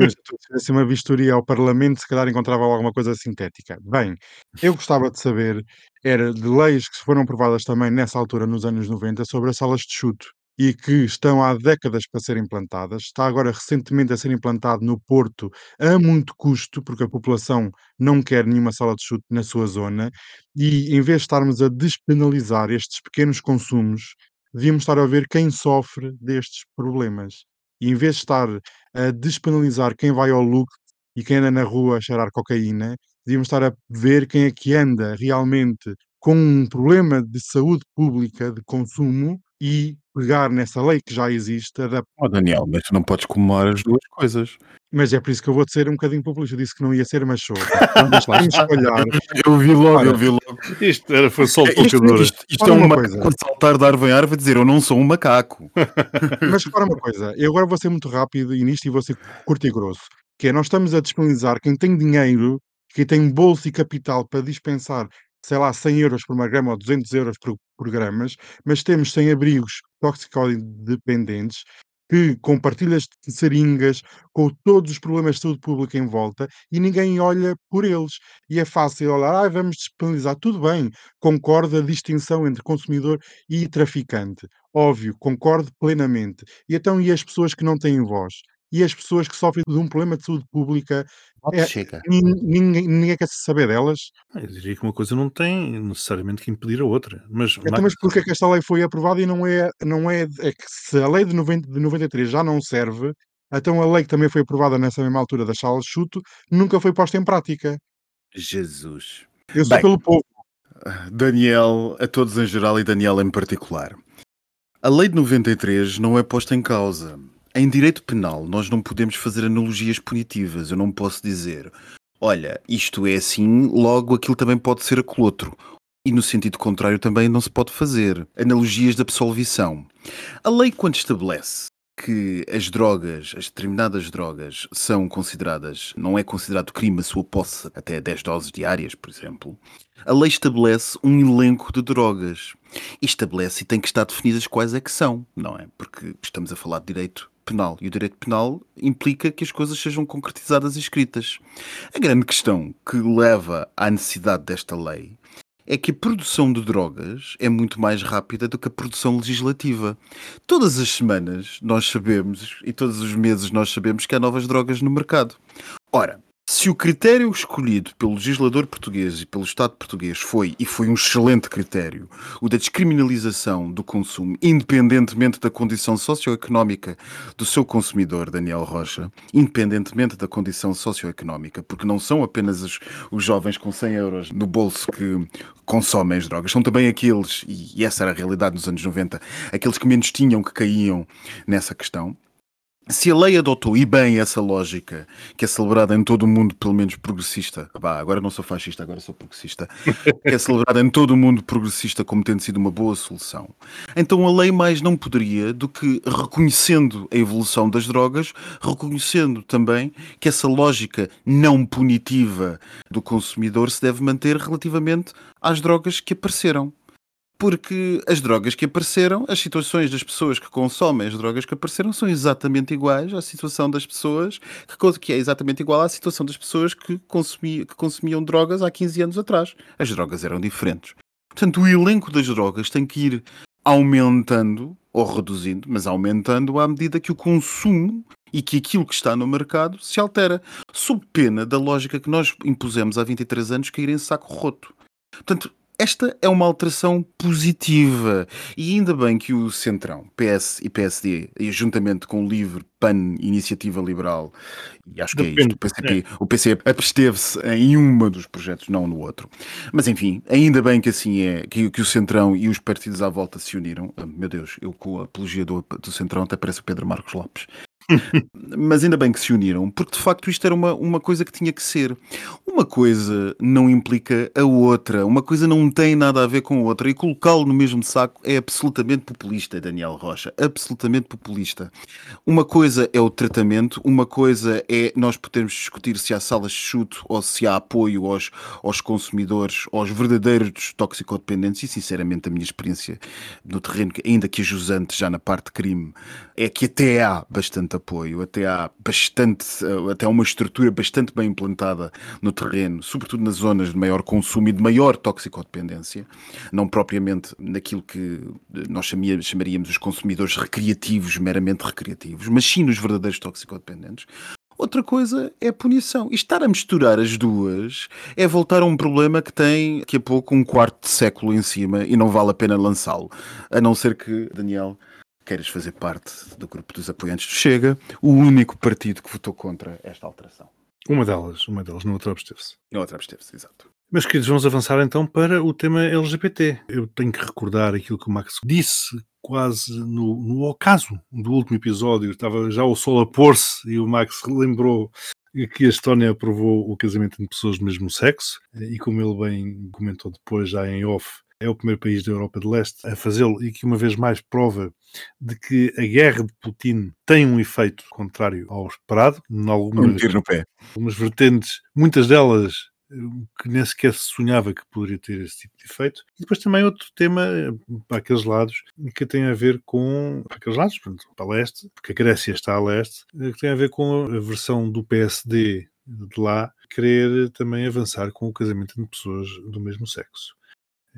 se fizessem uma vistoria ao Parlamento, se calhar encontrava alguma coisa sintética. Bem, eu gostava de saber, era de leis que foram aprovadas também nessa altura, nos anos 90, sobre as salas de chute e que estão há décadas para serem implantadas. Está agora recentemente a ser implantado no Porto a muito custo, porque a população não quer nenhuma sala de chute na sua zona. E em vez de estarmos a despenalizar estes pequenos consumos, devíamos estar a ver quem sofre destes problemas. E em vez de estar a despenalizar quem vai ao lucro e quem anda na rua a cheirar cocaína, devíamos estar a ver quem é que anda realmente com um problema de saúde pública, de consumo, e pegar nessa lei que já existe. Oh, Daniel, mas tu não podes comemorar as duas coisas. Mas é por isso que eu vou ser um bocadinho populista. Eu disse que não ia ser, mas sou. Temos que olhar. Eu vi logo, Olha, eu vi logo. Isto era, foi só o isto, tocador. Isto, isto é um macaco saltar de árvore em árvore dizer eu não sou um macaco. Mas repara uma coisa, eu agora vou ser muito rápido e nisto e vou ser curto e grosso. Que é, nós estamos a disponibilizar quem tem dinheiro, quem tem bolso e capital para dispensar sei lá, 100 euros por uma grama ou 200 euros por, por gramas, mas temos sem abrigos toxicodependentes que com partilhas de seringas, com todos os problemas de saúde pública em volta e ninguém olha por eles. E é fácil olhar, ah, vamos disponibilizar. Tudo bem, concordo a distinção entre consumidor e traficante. Óbvio, concordo plenamente. E então, e as pessoas que não têm voz? E as pessoas que sofrem de um problema de saúde pública, é ninguém ninguém quer saber delas. Ah, Eu diria que uma coisa não tem necessariamente que impedir a outra. Mas, Então, Max, mas porquê é que esta lei foi aprovada e não é não é é que se a lei de noven de 93 já não serve, então a lei que também foi aprovada nessa mesma altura salas de chuto, nunca foi posta em prática. Jesus. Eu sou Bem. pelo povo. Daniel, a todos em geral e Daniel em particular. A lei de 93 não é posta em causa. Em direito penal, nós não podemos fazer analogias punitivas. Eu não posso dizer, olha, isto é assim, logo aquilo também pode ser aquilo outro. E no sentido contrário também não se pode fazer. Analogias de absolvição. A lei, quando estabelece que as drogas, as determinadas drogas, são consideradas, não é considerado crime a sua posse até 10 doses diárias, por exemplo, a lei estabelece um elenco de drogas. E estabelece e tem que estar definidas quais é que são, não é? Porque estamos a falar de direito penal. E o direito penal implica que as coisas sejam concretizadas e escritas. A grande questão que leva à necessidade desta lei é que a produção de drogas é muito mais rápida do que a produção legislativa. Todas as semanas nós sabemos, e todos os meses nós sabemos que há novas drogas no mercado. Ora, se o critério escolhido pelo legislador português e pelo Estado português foi, e foi um excelente critério, o da descriminalização do consumo, independentemente da condição socioeconómica do seu consumidor, Daniel Rocha, independentemente da condição socioeconómica, porque não são apenas os, os jovens com 100 euros no bolso que consomem as drogas, são também aqueles, e, essa era a realidade nos anos 90, aqueles que menos tinham que caíam nessa questão. Se a lei adotou, e bem, essa lógica, que é celebrada em todo o mundo, pelo menos progressista, bah, agora não sou fascista, agora sou progressista, que é celebrada em todo o mundo progressista como tendo sido uma boa solução, então a lei mais não poderia do que reconhecendo a evolução das drogas, reconhecendo também que essa lógica não punitiva do consumidor se deve manter relativamente às drogas que apareceram porque as drogas que apareceram, as situações das pessoas que consomem as drogas que apareceram são exatamente iguais à situação das pessoas que, que é exatamente igual à situação das pessoas que, consumi, que consumiam drogas há 15 anos atrás. As drogas eram diferentes. Portanto, o elenco das drogas tem que ir aumentando ou reduzindo, mas aumentando à medida que o consumo e que aquilo que está no mercado se altera, sob pena da lógica que nós impusemos há 23 anos cair em saco roto. Portanto, esta é uma alteração positiva. E ainda bem que o Centrão, PS e PSD, e juntamente com o LIVRE, PAN, Iniciativa Liberal, e acho que é isto, o PCP, o PC absteve-se em um dos projetos, não no outro. Mas enfim, ainda bem que assim é, que, que o Centrão e os partidos à volta se uniram. Meu Deus, eu com a apologia do, do Centrão até parece o Pedro Marcos Lopes. Mas ainda bem que se uniram, porque de facto isto era uma, uma coisa que tinha que ser. Uma coisa não implica a outra, uma coisa não tem nada a ver com a outra, e colocá-lo no mesmo saco é absolutamente populista, Daniel Rocha. Absolutamente populista. Uma coisa é o tratamento, uma coisa é nós podermos discutir se há salas de chute ou se há apoio aos, aos consumidores, aos verdadeiros toxicodependentes, e sinceramente a minha experiência no terreno, ainda que ajusante já na parte de crime, é que até há bastante apoio, até há bastante, até há uma estrutura bastante bem implantada no terreno, sobretudo nas zonas de maior consumo e de maior toxicodependência, não propriamente naquilo que nós chamaríamos os consumidores recreativos, meramente recreativos, mas sim nos verdadeiros toxicodependentes. Outra coisa é punição. E estar a misturar as duas é voltar a um problema que tem daqui a pouco um quarto de século em cima e não vale a pena lançá-lo. A não ser que, Daniel, queiras fazer parte do grupo dos apoiantes do Chega, o único partido que votou contra esta alteração. Uma delas, uma delas, na outra absteve-se. Na outra absteve-se, exato. Meus queridos, vamos avançar então para o tema LGBT. Eu tenho que recordar aquilo que o Max disse quase no, no ocaso do último episódio. Estava já o sol a pôr-se e o Max lembrou que a Estónia aprovou o casamento entre pessoas do mesmo sexo e como ele bem comentou depois já em off, é o primeiro país da Europa de Leste a fazê-lo e que uma vez mais prova de que a guerra de Putin tem um efeito contrário ao esperado, em algumas, um tiro no pé. algumas vertentes, muitas delas que nem sequer se sonhava que poderia ter esse tipo de efeito. E depois também outro tema para aqueles lados que tem a ver com para aqueles lados, portanto, para leste, porque a Grécia está a leste, que tem a ver com a versão do PSD de lá querer também avançar com o casamento entre pessoas do mesmo sexo.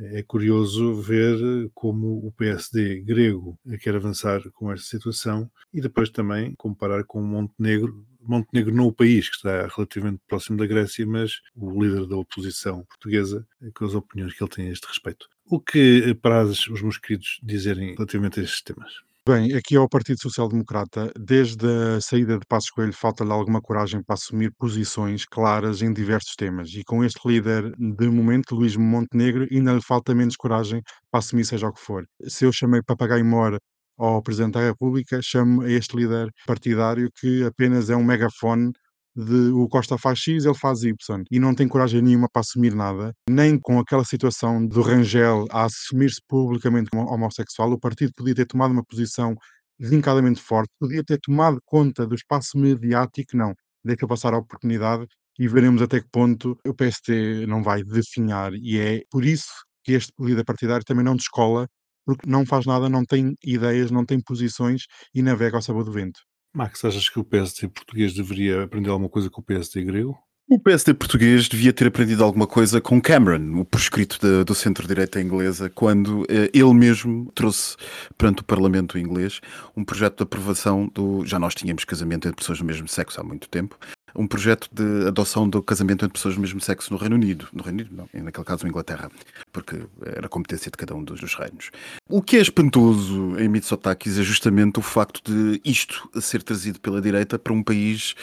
É curioso ver como o PSD grego quer avançar com esta situação e depois também comparar com Montenegro. Montenegro não o país, que está relativamente próximo da Grécia, mas o líder da oposição portuguesa, com as opiniões que ele tem a este respeito. O que paras os meus queridos dizerem relativamente a estes temas? Bem, aqui ao Partido Social Democrata, desde a saída de Passos Coelho, falta-lhe alguma coragem para assumir posições claras em diversos temas. E com este líder, de momento, Luís Montenegro, ainda lhe falta menos coragem para assumir seja o que for. Se eu chamei papagaio mora ao Presidente da República, chamo a este líder partidário que apenas é um megafone de o Costa faz X, ele faz Y, e não tem coragem nenhuma para assumir nada, nem com aquela situação do Rangel a assumir-se publicamente como homossexual, o partido podia ter tomado uma posição vincadamente forte, podia ter tomado conta do espaço mediático, não, deixa passar a oportunidade e veremos até que ponto o PST não vai definhar, e é por isso que este líder partidário também não descola, porque não faz nada, não tem ideias, não tem posições e navega ao sabor do vento. Max, achas que o PSD português deveria aprender alguma coisa com o PSD grego? O PSD português devia ter aprendido alguma coisa com Cameron, o proscrito de, do centro-direita inglesa, quando eh, ele mesmo trouxe perante o Parlamento inglês um projeto de aprovação do. Já nós tínhamos casamento entre pessoas do mesmo sexo há muito tempo, um projeto de adoção do casamento entre pessoas do mesmo sexo no Reino Unido. No Reino Unido, não, naquele caso, na Inglaterra, porque era competência de cada um dos, reinos. O que é espantoso em Mitsotakis é justamente o facto de isto ser trazido pela direita para um país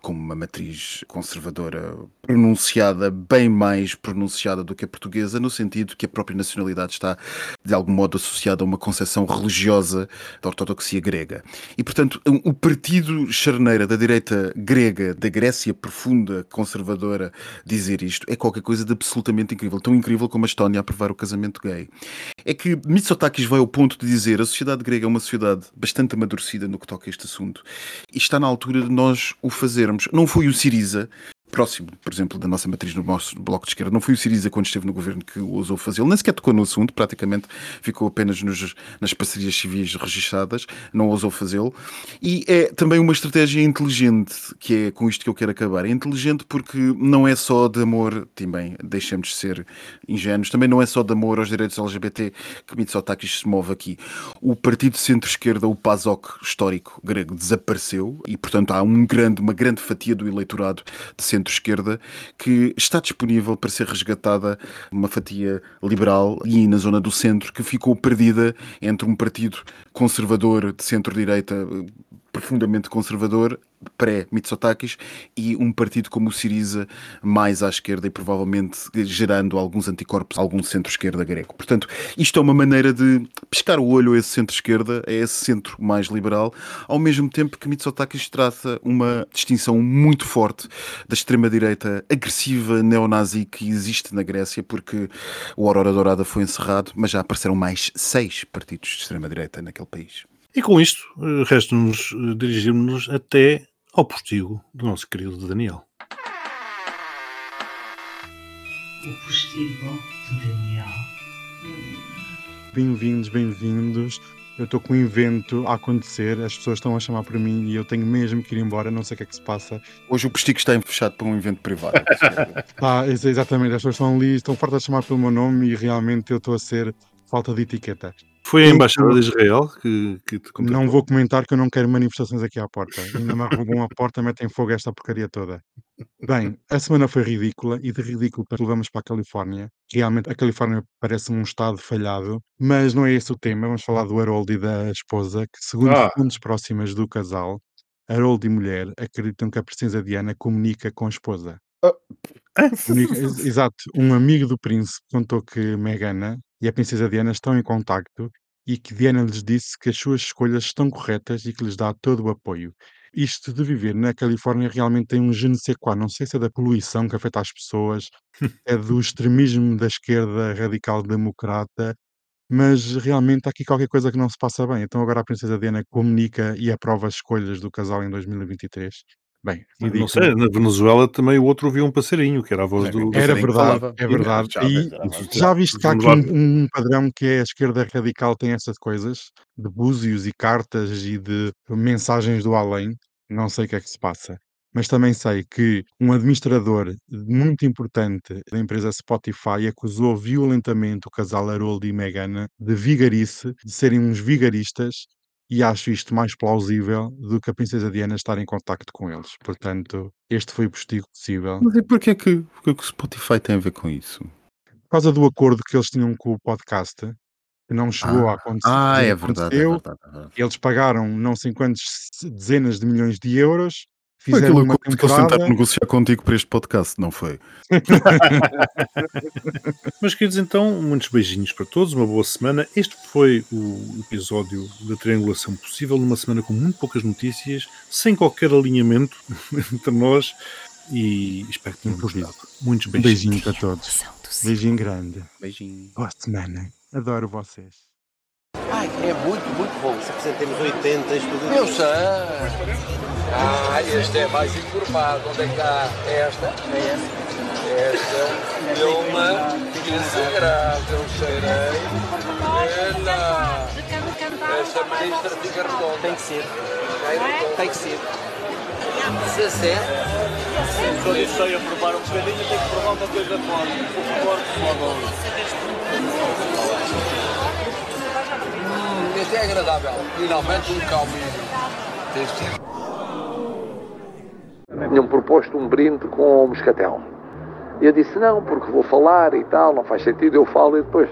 com uma matriz conservadora pronunciada, bem mais pronunciada do que a portuguesa, no sentido que a própria nacionalidade está, de algum modo, associada a uma concepção religiosa da ortodoxia grega. E, portanto, o partido charneira da direita grega, da Grécia profunda, conservadora, dizer isto é qualquer coisa de absolutamente incrível. Tão incrível como a Estónia a aprovar o casamento gay. É que Mitsotakis vai ao ponto de dizer a sociedade grega é uma sociedade bastante amadurecida no que toca a este assunto e está na altura de nós o fazermos. Não foi o Siriza próximo, por exemplo, da nossa matriz no nosso bloco de esquerda. Não foi o Siriza, quando esteve no governo, que ousou fazê-lo. Nem sequer tocou no assunto, praticamente ficou apenas nos, nas parcerias civis registadas, não ousou fazê-lo. E é também uma estratégia inteligente, que é com isto que eu quero acabar. É inteligente porque não é só de amor, também deixemos de ser ingênuos, também não é só de amor aos direitos LGBT que Mitsotakis se move aqui. O partido centro-esquerda, o PASOK histórico grego, desapareceu e, portanto, há um grande, uma grande fatia do eleitorado de centro centro-esquerda, que está disponível para ser resgatada uma fatia liberal e na zona do centro que ficou perdida entre um partido conservador de centro-direita profundamente conservador, pré-Mitsotakis, e um partido como o Siriza, mais à esquerda e provavelmente gerando alguns anticorpos, algum centro-esquerda grego. Portanto, isto é uma maneira de pescar o olho a esse centro-esquerda, a esse centro mais liberal, ao mesmo tempo que Mitsotakis trata uma distinção muito forte da extrema-direita agressiva neonazi que existe na Grécia, porque o Aurora Dourada foi encerrado, mas já apareceram mais seis partidos de extrema-direita naquele país. E com isto, eh, resta-nos eh, dirigirmos até ao postigo do nosso querido Daniel. O postigo de Daniel. Bem-vindos, bem-vindos. Eu estou com um evento a acontecer, as pessoas estão a chamar por mim e eu tenho mesmo que ir embora, não sei o que é que se passa. Hoje o postigo está fechado para um evento privado. ah, exatamente, as pessoas estão ali, estão fartas de chamar pelo meu nome e realmente eu estou a ser falta de etiqueta. Foi a Embaixada de Israel que, que te contactou? Não vou comentar que eu não quero manifestações aqui à porta. Ainda me arrumam a porta, metem fogo esta porcaria toda. Bem, a semana foi ridícula e de ridículo levamos para a Califórnia. Realmente a Califórnia parece um estado falhado, mas não é esse o tema. Vamos falar do Harold e da esposa, que segundo Ah. fontes próximas do casal, Harold e mulher acreditam que a princesa Diana comunica com a esposa. Ex- exato, um amigo do príncipe contou que Megana e a princesa Diana estão em contacto e que Diana lhes disse que as suas escolhas estão corretas e que lhes dá todo o apoio. Isto de viver na Califórnia realmente tem um je ne sais quoi, não sei se é da poluição que afeta as pessoas, é do extremismo da esquerda radical democrata, mas realmente há aqui qualquer coisa que não se passa bem. Então agora a princesa Diana comunica e aprova as escolhas do casal em 2023. Bem, Não sei, na Venezuela também o outro ouviu um passarinho, que era a voz do. do Era verdade, é verdade. Já, E já, já viste que há aqui um, um padrão que é a esquerda radical tem essas coisas de búzios e cartas e de mensagens do além. Não sei o que é que se passa. Mas também sei que um administrador muito importante da empresa Spotify acusou violentamente o casal Harold e Meghan de vigarice, de serem uns vigaristas, e acho isto mais plausível do que a princesa Diana estar em contacto com eles. Portanto, este foi o postigo possível. Mas e porquê que, porquê que o Spotify tem a ver com isso? Por causa do acordo que eles tinham com o podcast, que não chegou a Ah, acontecer, ah, é verdade, é verdade. É verdade. eles pagaram não sei quantas dezenas de milhões de euros, Foi fizeram aquilo uma que eles tentaram temporada. negociar contigo para este podcast, não foi? Mas, queridos, então, muitos beijinhos para todos, uma boa semana. Este foi o episódio da Triangulação Possível, numa semana com muito poucas notícias, sem qualquer alinhamento entre nós e espero que tenham gostado. Muitos beijinhos. beijinho para todos. Beijinho grande. Beijinho. Boa semana. Adoro vocês. Ai, é muito, muito bom. Se apresentemos 80, tudo Eu sei. Ah, este é mais encorpado. Onde é que está esta? É esta. Esta é uma 15 graus. Eu cheirei. Ela. Esta ministra fica redonda. Tem que ser, tem que ser. 17. Só isso só ia provar um bocadinho, tem que provar uma coisa forte. Um pouco forte, este é agradável. Finalmente um calminho. Este tinham proposto um brinde com o moscatel. E eu disse, não, porque vou falar e tal, não faz sentido, eu falo e depois,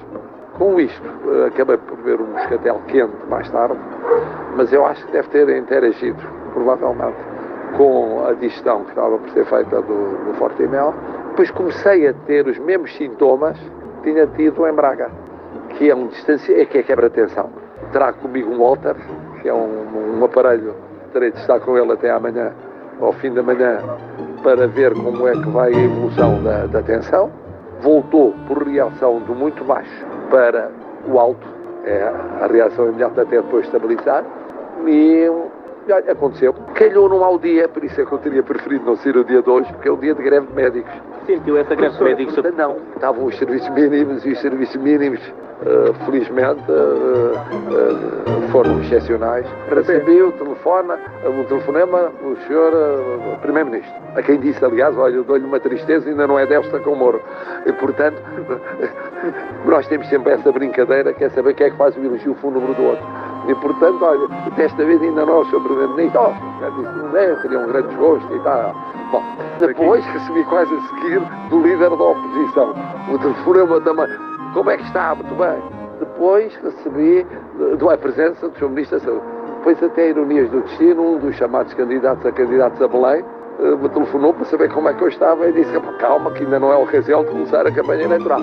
com isto, eh, acabei por ver um moscatel quente mais tarde, mas eu acho que deve ter interagido, provavelmente, com a digestão que estava por ser feita do, do Fortimel. Depois comecei a ter os mesmos sintomas que tinha tido em Braga, que é um distancia, é que é quebra-tensão. Trago comigo um Walter, que é um, um aparelho, terei de estar com ele até amanhã, ao fim da manhã, para ver como é que vai a evolução da, da tensão. Voltou por reação do muito baixo para o alto, é a reação imediata até depois estabilizar. E olha, aconteceu. Calhou num mau dia, por isso é que eu teria preferido não ser o dia de hoje, porque é o dia de greve de médicos. Sentiu essa greve de médicos? Não, estavam os serviços mínimos e os serviços mínimos, eh, felizmente, eh, eh, foram excepcionais. Recebi o telefone, o telefonema do senhor Primeiro-Ministro, a quem disse, aliás, olha, eu dou-lhe uma tristeza, ainda não é desta com o Moro. E, portanto, nós temos sempre essa brincadeira, que é saber quem é que faz o elogio fúnebre do outro. E, portanto, olha, desta vez ainda não, senhor Primeiro-Ministro, oh, já disse, não é, teria um grande desgosto e tal. Bom, depois recebi quase a seguir do líder da oposição. O telefonema também. Como é que está? Muito bem. Depois recebi eh, do- a presença do Sr. Ministro da Saúde. Depois até ironias do destino, um dos chamados candidatos a candidatos a Belém eh, me telefonou para saber como é que eu estava e disse, "Epá, calma que ainda não é o ocasião de começar a campanha eleitoral.